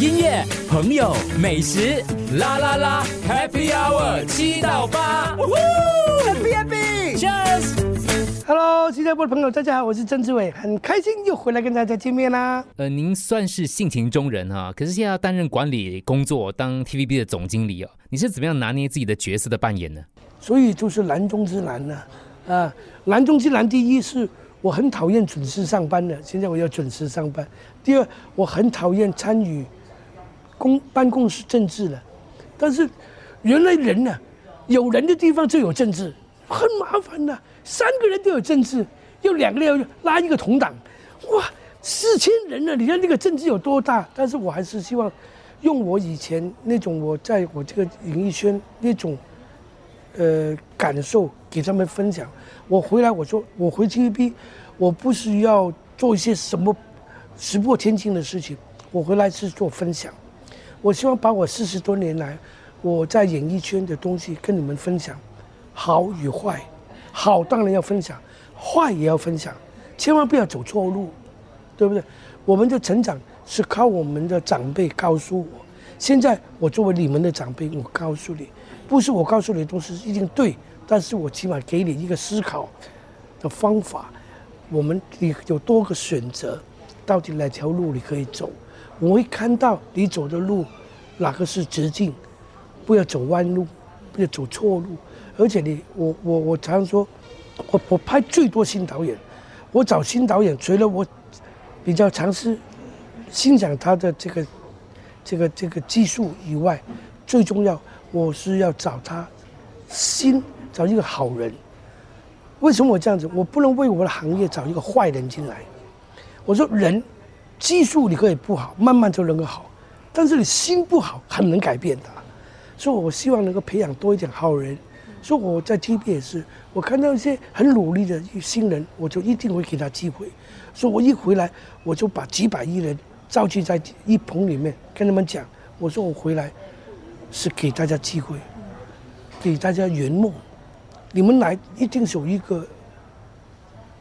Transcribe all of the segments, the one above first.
音乐、朋友、美食，啦啦啦，Happy Hour 七到八，Happy Happy，Cheers。Hello，新加坡的朋友，大家好，我是曾志伟，很开心又回来跟大家见面啦。呃，您算是性情中人哈、可是现在要担任管理工作，当 TVB 的总经理哦，你是怎么样拿捏自己的角色的扮演呢？所以就是难中之难呢、啊，难中之难。第一是我很讨厌准时上班的，现在我要准时上班。第二，我很讨厌参与公办公室政治了，但是原来人呢、有人的地方就有政治，很麻烦的、三个人都有政治，要两个人要拉一个同党，哇，四千人呢、你看那个政治有多大？但是我还是希望用我以前那种我在我这个演艺圈那种。呃感受给他们分享。我回来我说我回 TVB，我不是要做一些什么石破天惊的事情，我回来是做分享。我希望把我四十多年来我在演艺圈的东西跟你们分享，好与坏，好当然要分享，坏也要分享，千万不要走错路，对不对？我们的成长是靠我们的长辈告诉我，现在我作为你们的长辈，我告诉你，不是我告诉你的东西一定对，但是我起码给你一个思考的方法。我们你有多个选择，到底哪条路你可以走？我会看到你走的路哪个是直径，不要走弯路，不要走错路。而且你，我我我常说，我我拍最多新导演，我找新导演，除了我比较尝试欣赏他的这个这个这个技术以外，最重要我是要找他心，找一个好人。为什么我这样子？我不能为我的行业找一个坏人进来。我说人技术你可以不好，慢慢就能够好，但是你心不好，很能改变的。所以我希望能够培养多一点好人。所以我在 TVB 也是，我看到一些很努力的新人，我就一定会给他机会。所以我一回来，我就把几百亿人召集在一棚里面，跟他们讲，我说我回来是给大家机会，给大家圆梦。你们来一定是有一个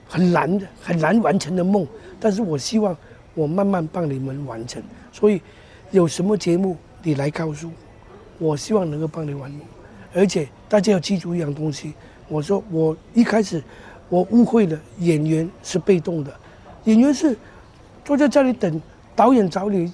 很难的、很难完成的梦，但是我希望我慢慢帮你们完成。所以有什么节目你来告诉我，我希望能够帮你完成。而且大家要记住一样东西，我说我一开始我误会了，演员是被动的，演员是坐在这里等导演找你，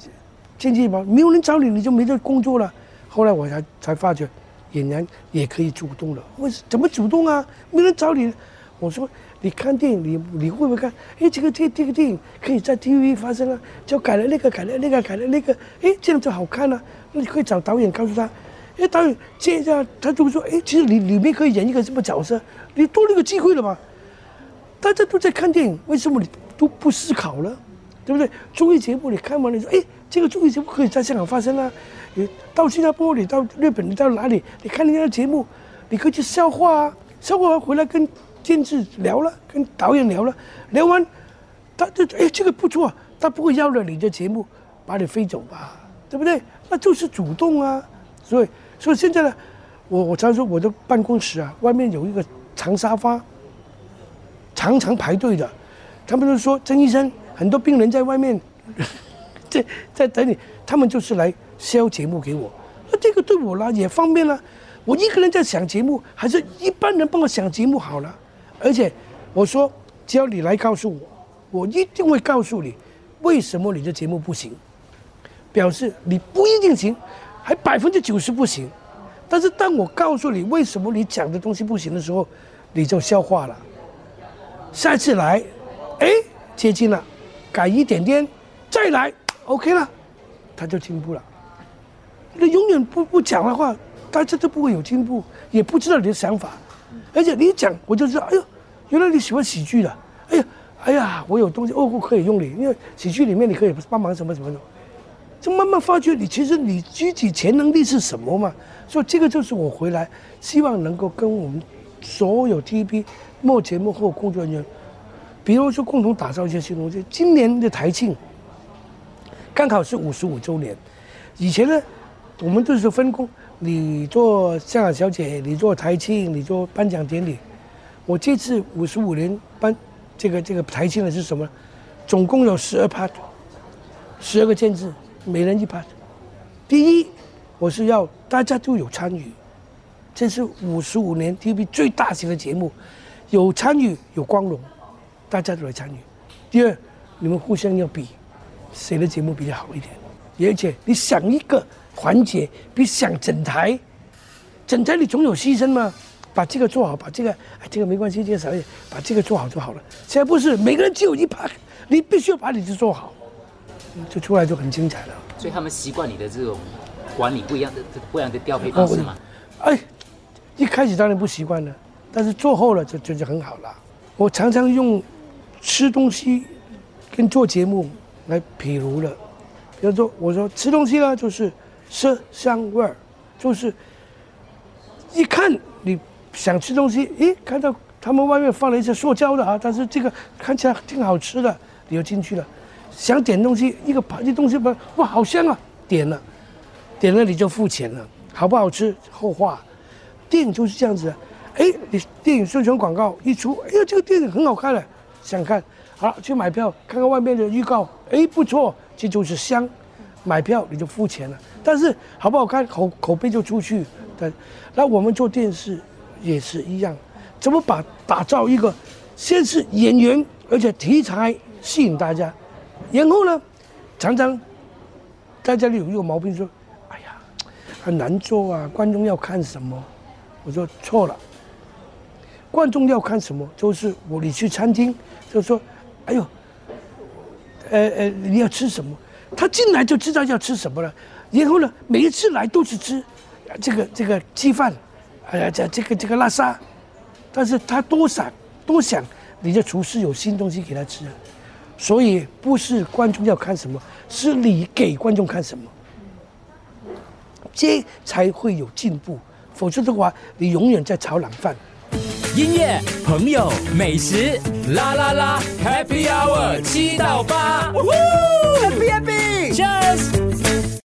经济吧，没有人找你，你就没得工作了。后来我才才发觉，演员也可以主动了。为什怎么主动啊？没人找你。我说你看电影，你你会不会看？哎，这个这这个电影可以在 TV 发生啊，就改了那个，改了那个，改了那个，哎，这样就好看了、那你可以找导演告诉他，哎，导演这下他就会说，哎，其实你里面可以演一个什么角色，你多了一个机会了嘛。大家都在看电影，为什么你都不思考了？对不对？综艺节目你看完了，你说，哎，这个综艺节目可以在香港发生啊。你到新加坡，你到日本，你到哪里？你看人家的节目，你可以去消化啊，消化完回来跟监制聊了，跟导演聊了，聊完，他就哎这个不错，他不会要了你的节目把你飞走吧？对不对？那就是主动啊。所以，所以现在呢，我我常说我的办公室啊，外面有一个长沙发，常常排队的，他们就说曾医生，很多病人在外面，在在等你，他们就是来销节目给我，那这个对我啦也方便了。我一个人在想节目，还是一般人帮我想节目好了。而且我说，只要你来告诉我，我一定会告诉你为什么你的节目不行，表示你不一定行，还百分之九十不行。但是当我告诉你为什么你讲的东西不行的时候，你就消化了。下次来，哎，接近了，改一点点，再来，OK 了，他就进步了。你永远不不讲的话，大家都不会有进步，也不知道你的想法。而且你一讲，我就知道，哎呦，原来你喜欢喜剧的，哎呀，哎呀，我有东西哦，我可以用你，因为喜剧里面你可以帮忙什么什么的，就慢慢发觉你其实你具体潜能力是什么嘛。所以这个就是我回来希望能够跟我们所有 TVB 幕前幕后工作人员，比如说共同打造一些新东西。今年的台庆刚好是五十五周年，以前呢，我们都是分工，你做香港小姐，你做台庆，你做颁奖典礼。我这次五十五年颁这个这个台庆的是什么？总共有十二 part，十二个监制，每人一 part。第一，我是要大家都有参与，这是五十五年 TV 最大型的节目，有参与有光荣，大家都来参与。第二，你们互相要比，谁的节目比较好一点，而且你想一个环节，比想整台，整台你总有牺牲嘛，把这个做好，把这个哎这个没关系，这个少一点，把这个做好就好了。现在不是每个人只有一 part，你必须要把你的做好，就出来就很精彩了。所以他们习惯你的这种管理不一样的、不一样的调配方式嘛。哎，一开始当然不习惯了，但是做后了就就就很好了。我常常用吃东西跟做节目来比如了，比如说我说吃东西呢，就是色香味儿，就是一看你想吃东西，诶，看到他们外面放了一些塑胶的啊，但是这个看起来挺好吃的，你就进去了。想点东西，一个盘子东西吧，哇，好香啊！点了，点了你就付钱了，好不好吃后话。电影就是这样子，哎，你电影宣传广告一出，哎呀，这个电影很好看了，想看，好去买票，看看外面的预告，哎，不错，这就是香，买票你就付钱了。但是好不好看，口口碑就出去。但那我们做电视也是一样，怎么把打造一个，先是演员，而且题材吸引大家。然后呢，常常大家有一个毛病说：“哎呀，很难做啊，观众要看什么？”我说错了，观众要看什么？就是我你去餐厅，就说：“哎呦，呃呃，你要吃什么？”他进来就知道要吃什么了。然后呢，每一次来都是吃这个这个鸡饭，哎呀，这这个这个拉萨，但是他多想多想，你的厨师有新东西给他吃。所以不是观众要看什么，是你给观众看什么，这才会有进步。否则的话，你永远在炒冷饭。音乐、朋友、美食，啦啦啦，Happy Hour 七到八。